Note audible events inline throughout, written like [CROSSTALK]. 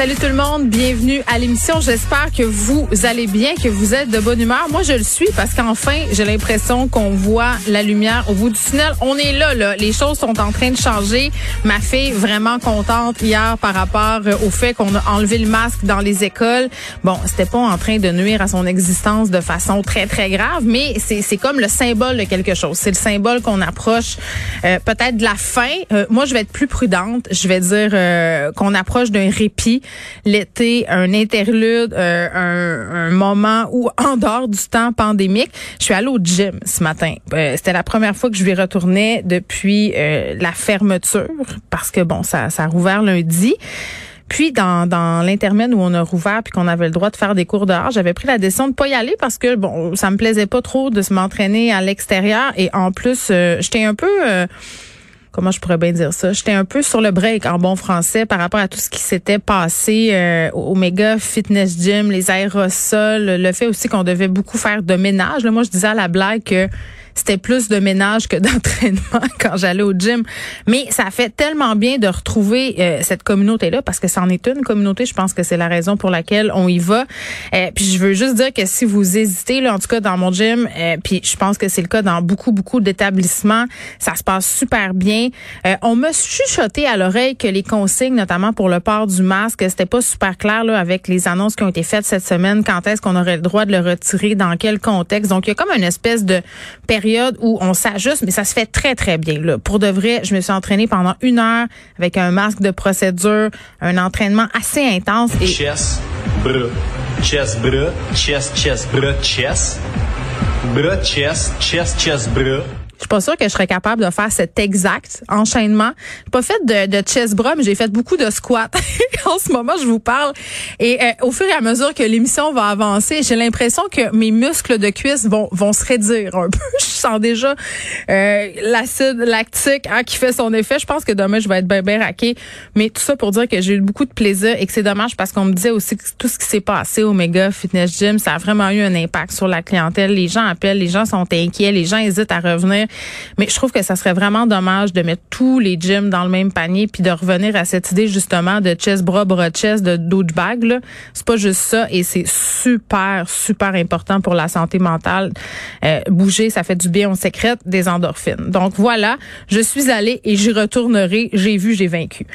Salut tout le monde, bienvenue à l'émission. J'espère que vous allez bien, que vous êtes de bonne humeur. Moi, je le suis parce qu'enfin, j'ai l'impression qu'on voit la lumière au bout du tunnel. On est là, là. Les choses sont en train de changer. Ma fille vraiment contente hier par rapport au fait qu'on a enlevé le masque dans les écoles. Bon, c'était pas en train de nuire à son existence de façon très très grave, mais c'est comme le symbole de quelque chose. C'est le symbole qu'on approche euh, peut-être de la fin. Euh, moi, je vais être plus prudente. Je vais dire euh, qu'on approche d'un répit l'été, un interlude, euh, un, moment où, [LAUGHS] en dehors du temps pandémique, je suis allée au gym ce matin. Euh, c'était la première fois que je lui retournais depuis euh, la fermeture, parce que, bon, ça, ça a rouvert lundi. Puis dans, dans l'intermède où on a rouvert puis qu'on avait le droit de faire des cours dehors, j'avais pris la décision de pas y aller parce que bon, ça me plaisait pas trop de se m'entraîner à l'extérieur et en plus j'étais un peu comment je pourrais bien dire ça? J'étais un peu sur le break en bon français par rapport à tout ce qui s'était passé euh, au méga fitness gym, les aérosols, le fait aussi qu'on devait beaucoup faire de ménage. Là, moi, je disais à la blague que c'était plus de ménage que [LAUGHS] d'entraînement quand j'allais au gym. Mais ça fait tellement bien de retrouver euh, cette communauté-là parce que c'en est une communauté. Je pense que c'est la raison pour laquelle on y va. Euh, puis je veux juste dire que si vous hésitez, là, en tout cas dans mon gym, euh, puis je pense que c'est le cas dans beaucoup, beaucoup d'établissements, ça se passe super bien. on m'a chuchoté à l'oreille que les consignes, notamment pour le port du masque, c'était pas super clair là, avec les annonces qui ont été faites cette semaine. Quand est-ce qu'on aurait le droit de le retirer, dans quel contexte. Donc, il y a comme une espèce de période où on s'ajuste, mais ça se fait très, très bien. Là. Pour de vrai, je me suis entraînée pendant une heure avec un masque de procédure, un entraînement assez intense. Et... Chest, bras, chest, bras, chest, chest, bras, chest, bras, chest, chest, chest, bras. Je suis pas sûre que je serais capable de faire cet exact enchaînement. J'ai pas fait de, de chest bras, mais j'ai fait beaucoup de squats. [LAUGHS] en ce moment, je vous parle. Et euh, au fur et à mesure que l'émission va avancer, j'ai l'impression que mes muscles de cuisse vont, vont se réduire un [LAUGHS] peu. je sens déjà euh, l'acide lactique hein, qui fait son effet. Je pense que demain, je vais être bien, bien raqué. Mais tout ça pour dire que j'ai eu beaucoup de plaisir et que c'est dommage parce qu'on me disait aussi que tout ce qui s'est passé au Mega Fitness Gym, ça a vraiment eu un impact sur la clientèle. Les gens appellent, les gens sont inquiets, les gens hésitent à revenir. Mais je trouve que ça serait vraiment dommage de mettre tous les gyms dans le même panier puis de revenir à cette idée justement de chest bras bras chest de douchebag là. C'est pas juste ça et c'est super super important pour la santé mentale. Euh, bouger, ça fait du bien, on sécrète des endorphines. Donc voilà, je suis allée et j'y retournerai. J'ai vu, j'ai vaincu.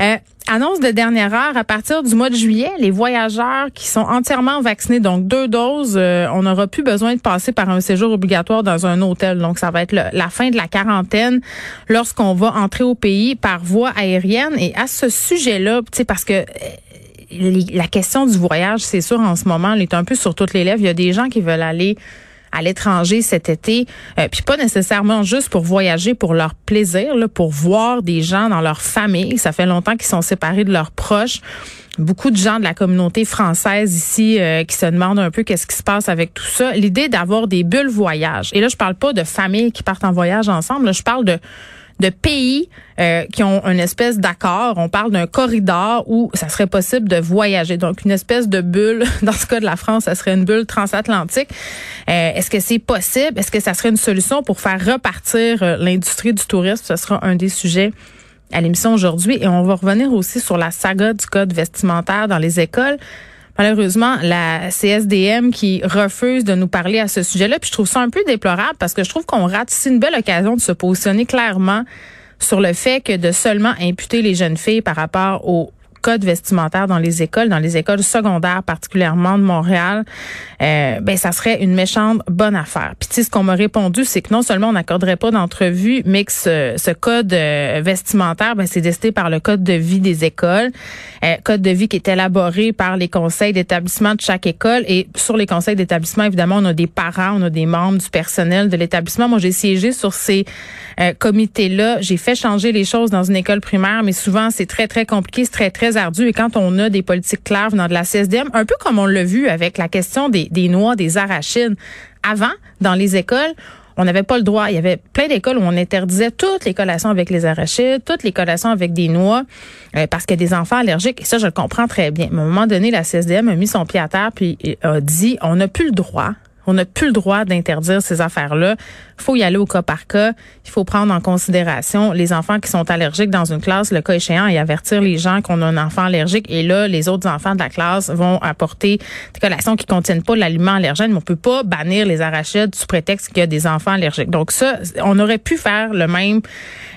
Euh, Annonce de dernière heure, à partir du mois de juillet, les voyageurs qui sont entièrement vaccinés, donc deux doses, euh, on n'aura plus besoin de passer par un séjour obligatoire dans un hôtel. Donc, ça va être la fin de la quarantaine lorsqu'on va entrer au pays par voie aérienne. Et à ce sujet-là, tu sais, parce que euh, la question du voyage, c'est sûr, en ce moment, elle est un peu sur toutes les lèvres. Il y a des gens qui veulent aller à l'étranger cet été, euh, puis pas nécessairement juste pour voyager pour leur plaisir, là, pour voir des gens dans leur famille. Ça fait longtemps qu'ils sont séparés de leurs proches. Beaucoup de gens de la communauté française ici euh, qui se demandent un peu qu'est-ce qui se passe avec tout ça. L'idée d'avoir des bulles voyage. Et là, je parle pas de familles qui partent en voyage ensemble. Là, je parle de de pays euh, qui ont une espèce d'accord. On parle d'un corridor où ça serait possible de voyager. Donc, une espèce de bulle. [LAUGHS] Dans ce cas de la France, ça serait une bulle transatlantique. Euh, Est-ce que c'est possible? Est-ce que ça serait une solution pour faire repartir euh, l'industrie du tourisme? Ce sera un des sujets à l'émission aujourd'hui. Et on va revenir aussi sur la saga du code vestimentaire dans les écoles malheureusement la CSDM qui refuse de nous parler à ce sujet-là. Puis je trouve ça un peu déplorable parce que je trouve qu'on rate ici une belle occasion de se positionner clairement sur le fait que de seulement imputer les jeunes filles par rapport au code vestimentaire dans les écoles, dans les écoles secondaires particulièrement de Montréal, euh, ben ça serait une méchante bonne affaire. Puis tu sais, ce qu'on m'a répondu, c'est que non seulement on n'accorderait pas d'entrevue, mais que ce, ce code euh, vestimentaire, ben c'est décidé par le code de vie des écoles, euh, code de vie qui est élaboré par les conseils d'établissement de chaque école. Et sur les conseils d'établissement, évidemment, on a des parents, on a des membres du personnel de l'établissement. Moi, j'ai siégé sur ces comités-là. J'ai fait changer les choses dans une école primaire, mais souvent c'est très très compliqué, c'est très très ardu. Et quand on a des politiques claires venant de la CSDM, un peu comme on l'a vu avec la question des, noix, des arachides, avant, dans les écoles, on n'avait pas le droit. Il y avait plein d'écoles où on interdisait toutes les collations avec les arachides, toutes les collations avec des noix, euh, parce que des enfants allergiques. Et ça, je le comprends très bien. Mais à un moment donné, la CSDM a mis son pied à terre puis a dit, on n'a plus le droit on n'a plus le droit d'interdire ces affaires-là. Il faut y aller au cas par cas. Il faut prendre en considération les enfants qui sont allergiques dans une classe, le cas échéant, et avertir les gens qu'on a un enfant allergique. Et là, les autres enfants de la classe vont apporter des collations qui contiennent pas l'aliment allergène. Mais on peut pas bannir les arachides sous prétexte qu'il y a des enfants allergiques. Donc ça, on aurait pu faire le même,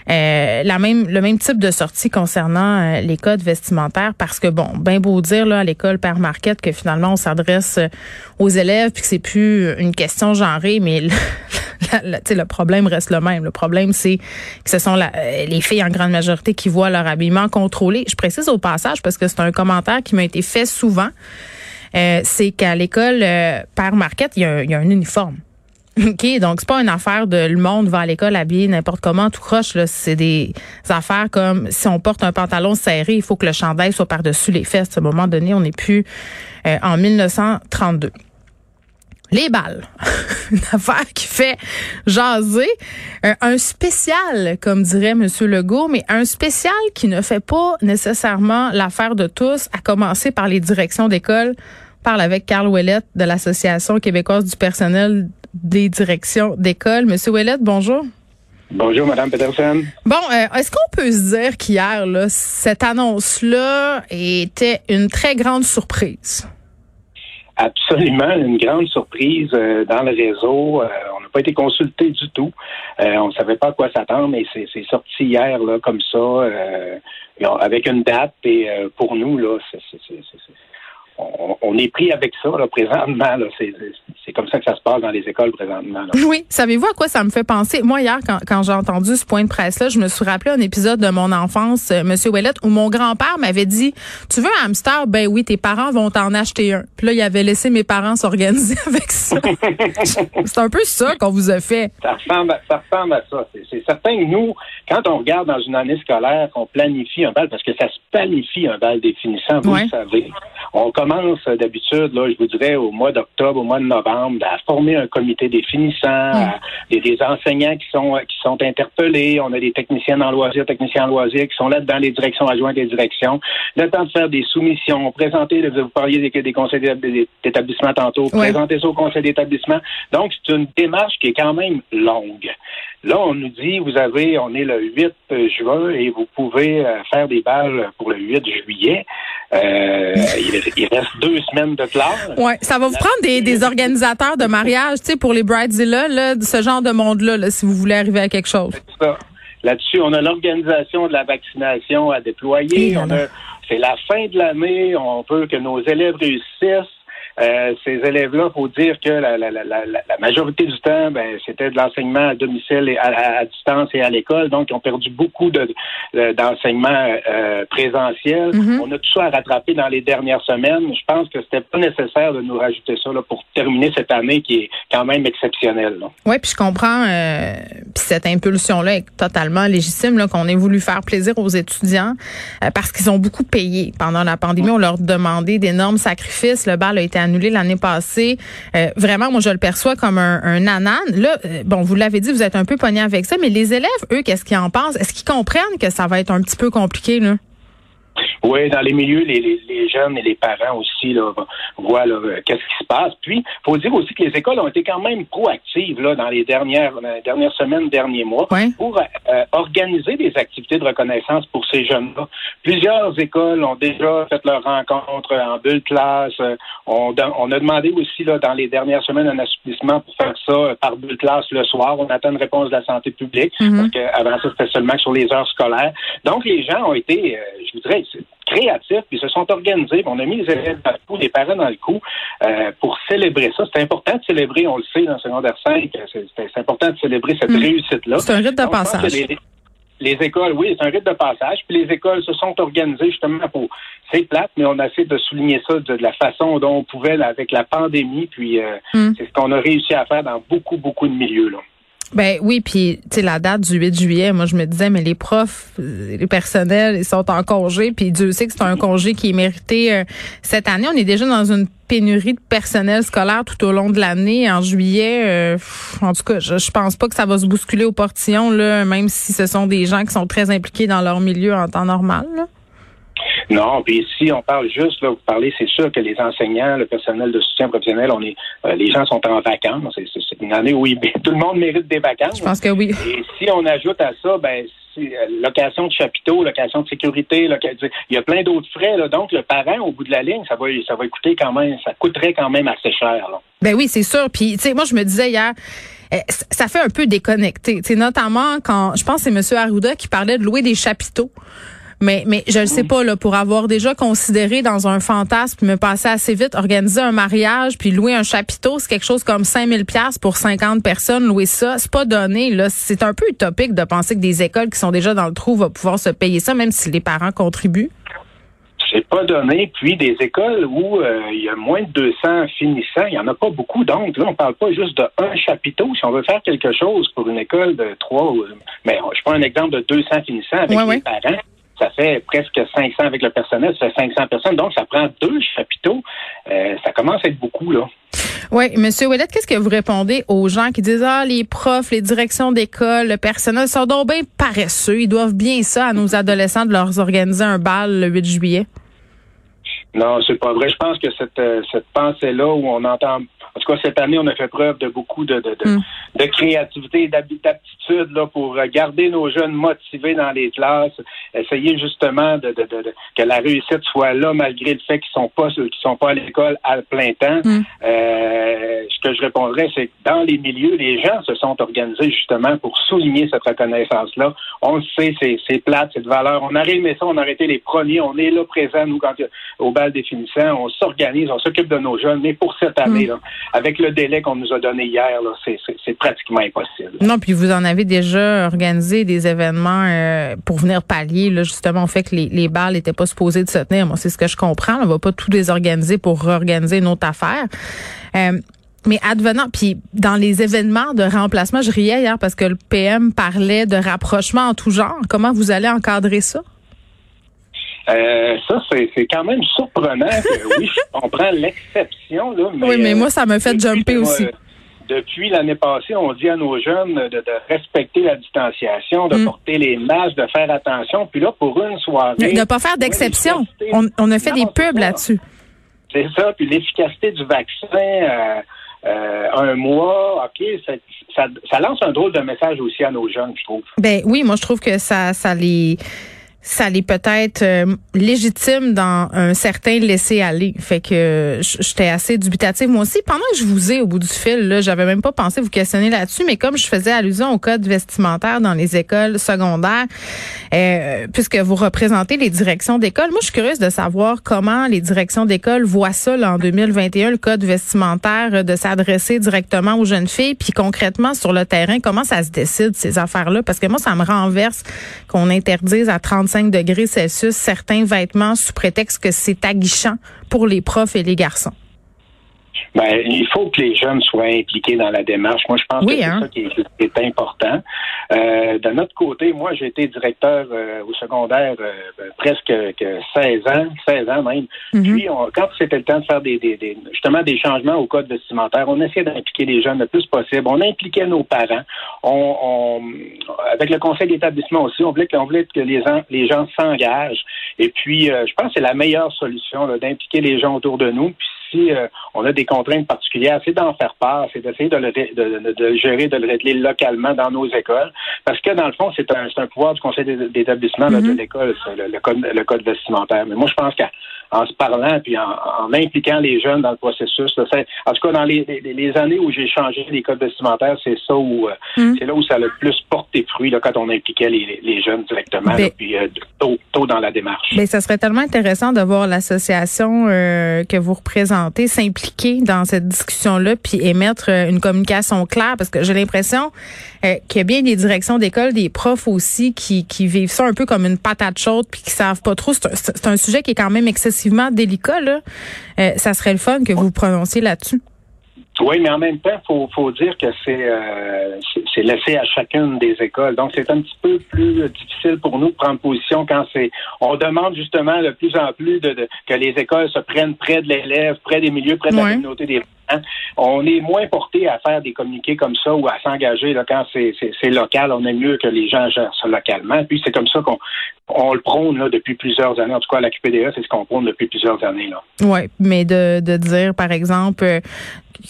euh, la même, le même type de sortie concernant euh, les codes vestimentaires parce que bon, ben beau dire là à l'école Père Marquette que finalement on s'adresse aux élèves puis que c'est plus une question genrée, mais le, [LAUGHS] le problème reste le même. Le problème, c'est que ce sont euh, les filles en grande majorité qui voient leur habillement contrôlé. Je précise au passage parce que c'est un commentaire qui m'a été fait souvent. Euh, c'est qu'à l'école euh, Marquette, il y, a, un uniforme. [LAUGHS] OK, donc c'est pas une affaire de le monde va à l'école habillé n'importe comment, tout croche. Là. C'est des affaires comme si on porte un pantalon serré, il faut que le chandail soit par-dessus les fesses. À un moment donné, on n'est plus en 1932. Les balles. [LAUGHS] Une affaire qui fait jaser. Euh, un, spécial, comme dirait M. Legault, mais un spécial qui ne fait pas nécessairement l'affaire de tous, à commencer par les directions d'école. Parle avec Carl Ouellette de l'Association québécoise du personnel des directions d'école. Monsieur Ouellette, bonjour. Bonjour, Madame Peterson. Bon, euh, est-ce qu'on peut se dire qu'hier, cette annonce-là était une très grande surprise? absolument une grande surprise euh, dans le réseau. Euh, on n'a pas été consulté du tout. On ne savait pas à quoi s'attendre, mais c'est sorti hier là comme ça, avec une date. Et pour nous là, c'est on, est pris avec ça là, présentement. C'est comme ça que ça se passe dans les écoles présentement. Oui. Savez-vous à quoi ça me fait penser? Moi, hier, quand, j'ai entendu ce point de presse-là, je me suis rappelé un épisode de mon enfance, euh, Monsieur Ouellet, où mon grand-père m'avait dit Tu veux un hamster? Ben oui, tes parents vont t'en acheter un. Puis là, il avait laissé mes parents s'organiser [LAUGHS] avec ça. [LAUGHS] c'est un peu ça qu'on vous a fait. Ça ressemble, à, ça ressemble à ça. C'est certain que nous, quand on regarde dans une année scolaire, qu'on planifie un bal, parce que ça se planifie un bal définissant, vous le savez. On commence euh, d'habitude, là, je vous dirais, au mois d'octobre, au mois de novembre, à former un comité définissant, des, des, enseignants qui sont qui sont interpellés. On a des techniciens en loisirs, techniciens en loisirs qui sont là dans les directions adjointes des directions. Le temps de faire des soumissions, présenter, vous parliez des, des conseils d'établissement tantôt, présenter ça au conseil d'établissement. Donc, c'est une démarche qui est quand même longue. Là, on nous dit, vous avez, on est le 8 juin et vous pouvez euh, faire des balles pour le 8 juillet. Euh, il, reste deux semaines de classe. Ouais, ça va vous prendre des, des organisateurs de mariage, tu sais, pour les bridezilla, là, ce genre de monde-là, là, si vous voulez arriver à quelque chose. Là-dessus, on a l'organisation de la vaccination à déployer. c'est la fin de l'année. On veut que nos élèves réussissent. Euh, ces élèves-là, faut dire que la, la, la, la, majorité du temps, ben, c'était de l'enseignement à domicile et à, distance et à l'école, donc ils ont perdu beaucoup de, d'enseignement euh, présentiel. Mm-hmm. On a tout ça à rattraper dans les dernières semaines. Je pense que c'était pas nécessaire de nous rajouter ça là, pour terminer cette année qui est quand même exceptionnelle. Oui, puis je comprends. Euh, puis cette impulsion-là est totalement légitime, qu'on ait voulu faire plaisir aux étudiants parce qu'ils ont beaucoup payé pendant la pandémie. On leur demandait d'énormes sacrifices. Le bal a été annulé l'année passée. Euh, vraiment, moi, je le perçois comme un, anan. Là, euh, bon, vous l'avez dit, vous êtes un peu pogné avec ça, mais les élèves, eux, qu'est-ce qu'ils en pensent? Est-ce qu'ils comprennent que ça va être un petit peu compliqué, là? Oui, dans les milieux, les, les, jeunes et les parents aussi là, voient là, qu'est-ce qui se passe. Puis, faut dire aussi que les écoles ont été quand même proactives là, dans les dernières, dernières semaines, derniers mois, pour euh, organiser des activités de reconnaissance pour ces jeunes-là. Plusieurs écoles ont déjà fait leur rencontre en bulle classe. On, on a demandé aussi là, dans les dernières semaines un assouplissement pour faire ça par bulle classe le soir. On attend une réponse de la santé publique, mm-hmm. parce qu'avant ça, c'était seulement sur les heures scolaires. Donc, les gens ont été, euh, je voudrais, créatifs, puis se sont organisés. On a mis les élèves dans le coup, les parents dans le coup, euh, pour célébrer ça. C'est important de célébrer, on le sait, dans le secondaire 5, c'est important de célébrer cette hmm. réussite-là. C'est un rite de passage. Les, écoles, oui, c'est un rite de passage. Puis les écoles se sont organisées justement pour. C'est plate, mais on a essayé de souligner ça de, la façon dont on pouvait avec la pandémie. Puis euh, hmm. c'est ce qu'on a réussi à faire dans beaucoup, beaucoup de milieux. Là. Ben oui, puis tu sais la date du 8 juillet, moi je me disais mais les profs, euh, les personnels, ils sont en congé, puis Dieu sait que c'est un congé qui est mérité euh, cette année. On est déjà dans une pénurie de personnel scolaire tout au long de l'année. En juillet, euh, en tout cas, je, je pense pas que ça va se bousculer au portillon là, même si ce sont des gens qui sont très impliqués dans leur milieu en temps normal. Là. Non, puis si on parle juste, là, vous parlez, c'est sûr que les enseignants, le personnel de soutien professionnel, on est, euh, les gens sont en vacances. C'est, une année où [LAUGHS] tout le monde mérite des vacances. Je pense que oui. Et si on ajoute à ça, ben, si, euh, location de chapiteaux, location de sécurité, il y a plein d'autres frais. Là, donc, le parent, au bout de la ligne, ça va, ça va coûter quand même, ça coûterait quand même assez cher. Là. Ben oui, c'est sûr. Puis, tu sais, moi, je me disais hier, eh, ça fait un peu déconnecté. Tu sais, notamment quand, je pense que c'est M. Arruda qui parlait de louer des chapiteaux. Mais, mais je ne sais pas, là, pour avoir déjà considéré dans un fantasme, me passer assez vite, organiser un mariage, puis louer un chapiteau, c'est quelque chose comme 5000 pièces pour 50 personnes. Louer ça, c'est pas donné. Là, c'est un peu utopique de penser que des écoles qui sont déjà dans le trou vont pouvoir se payer ça, même si les parents contribuent. C'est pas donné. Puis des écoles où euh, il y a moins de 200 finissants, il y en a pas beaucoup. Donc là, on parle pas juste de un chapiteau. Si on veut faire quelque chose pour une école de trois, ou- mais je prends un exemple de 200 finissants avec Ouais, les ouais. parents. Ça fait presque 500 avec le personnel, ça fait 500 personnes. Donc, ça prend deux chapiteaux. Euh, ça commence à être beaucoup, là. Oui, Monsieur Ouellet, qu'est-ce que vous répondez aux gens qui disent ah les profs, les directions d'école, le personnel sont donc bien paresseux, ils doivent bien ça à nos adolescents de leur organiser un bal le 8 juillet? Non, c'est pas vrai. Je pense que cette, euh, cette pensée-là où on entend, en tout cas cette année, on a fait preuve de beaucoup de, de, de, Mm. de créativité et d'aptitude là pour euh, garder nos jeunes motivés dans les classes, essayer justement de, de, que la réussite soit là malgré le fait qu'ils sont pas qu'ils sont pas à l'école à plein temps. Mm. Euh, ce que je répondrais, c'est que dans les milieux, les gens se sont organisés justement pour souligner cette reconnaissance-là. On le sait, c'est, c'est plate, c'est de valeur. On aurait aimé ça, on aurait été les premiers, on est là présents, nous, quand il y bal des finissants, on s'organise, on s'occupe de nos jeunes, mais pour cette année, avec le délai qu'on nous a donné hier, c'est, pratiquement impossible. Non, puis vous en avez déjà organisé des événements euh, pour venir pallier là, justement au fait que les, les balles n'étaient pas supposées de se tenir. Moi, c'est ce que je comprends. On va pas tout désorganiser pour réorganiser une autre affaire. Euh, mais advenant, puis dans les événements de remplacement, je riais hier parce que le PM parlait de rapprochement en tout genre. Comment vous allez encadrer ça? Euh, ça, c'est, quand même surprenant que, [LAUGHS] oui, je comprends l'exception, là, mais... oui, mais euh, moi, ça me fait depuis jumper aussi. euh, depuis l'année passée, on dit à nos jeunes de, de respecter la distanciation, de Mm. porter les masques, de faire attention. Puis là, pour une soirée... De ne pas faire d'exception. On, on a fait Non, des pubs là-dessus. C'est ça. Puis l'efficacité du vaccin, euh, euh, un mois, OK, ça, ça, ça lance un drôle de message aussi à nos jeunes, je trouve. Ben oui, moi je trouve que ça ça les ça les peut-être euh, légitime dans un certain laisser aller. Fait que j- j'étais assez dubitative moi aussi. Pendant que je vous ai au bout du fil, là, j'avais même pas pensé vous questionner là-dessus, mais comme je faisais allusion au code vestimentaire dans les écoles secondaires, euh, puisque vous représentez les directions d'école, moi je suis curieuse de savoir comment les directions d'école voient ça là, en 2021, le code vestimentaire, euh, de s'adresser directement aux jeunes filles, puis concrètement sur le terrain, comment ça se décide ces affaires-là? Parce que moi, ça me renverse qu'on interdise à 35 degrés Celsius certains vêtements sous prétexte que c'est aguichant pour les profs et les garçons. Ben, il faut que les jeunes soient impliqués dans la démarche. Moi, je pense Oui, que c'est hein? ça qui est, qui est important. Euh, de notre côté, moi, j'ai été directeur euh, au secondaire euh, ben, presque que 16 ans, 16 ans même. Mhm. Puis, on- quand c'était le temps de faire des, des- des- justement des changements au code vestimentaire, on essayait d'impliquer les jeunes le plus possible. On impliquait nos parents. On, on- avec le conseil d'établissement aussi, on voulait, que- on voulait que les, gens- les gens s'engagent. Et puis, je pense que c'est la meilleure solution d'impliquer les gens autour de nous. Puis, si euh, on a des contraintes particulières, c'est d'en faire part, c'est d'essayer de le, ré- de, de- de le gérer, de le régler localement dans nos écoles. Parce que dans le fond, c'est un, pouvoir du conseil d'é- d'établissement de Mhm. l'école, le, le code, le code vestimentaire. Mais moi, je pense qu'en se parlant puis en, en impliquant les jeunes dans le processus, là, en tout cas dans les, les- les années où j'ai changé les codes vestimentaires, c'est ça où euh, Mhm. c'est là où ça a le plus porté fruit là, quand on impliquait les, les jeunes directement, Ben- là, puis euh, tôt, tôt dans la démarche. Ben, ça serait tellement intéressant de voir l'association euh, que vous représentez s'impliquer dans cette discussion-là puis émettre une communication claire parce que j'ai l'impression euh, qu'il y a bien des directions d'école, des profs aussi qui, qui vivent ça un peu comme une patate chaude puis qui savent pas trop. C'est un, un sujet qui est quand même excessivement délicat. Là. Euh, ça serait le fun que vous vous prononciez là-dessus. Oui, mais en même temps, faut faut dire que c'est euh, c'est laissé à chacune des écoles. Donc c'est un petit peu plus difficile pour nous de prendre position quand c'est on demande justement de plus en plus de, que les écoles se prennent près de l'élève, près des milieux, près de la communauté des parents. On est moins porté à faire des communiqués comme ça ou à s'engager quand c'est local. On est mieux que les gens gèrent ça localement. Puis c'est comme ça qu'on on le prône depuis plusieurs années. En tout cas, la QPDA, c'est ce qu'on prône depuis plusieurs années. Oui, mais de, de dire, par exemple, euh,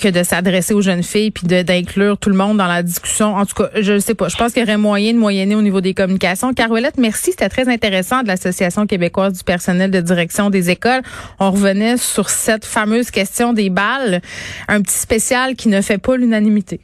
que de s'adresser aux jeunes filles puis d'inclure tout le monde dans la discussion. En tout cas, je ne sais pas. Je pense qu'il y aurait moyen de moyenner au niveau des communications. Carouellette, merci. C'était très intéressant de l'Association québécoise du personnel de direction des écoles. On revenait sur cette fameuse question des balles. Un petit spécial qui ne fait pas l'unanimité.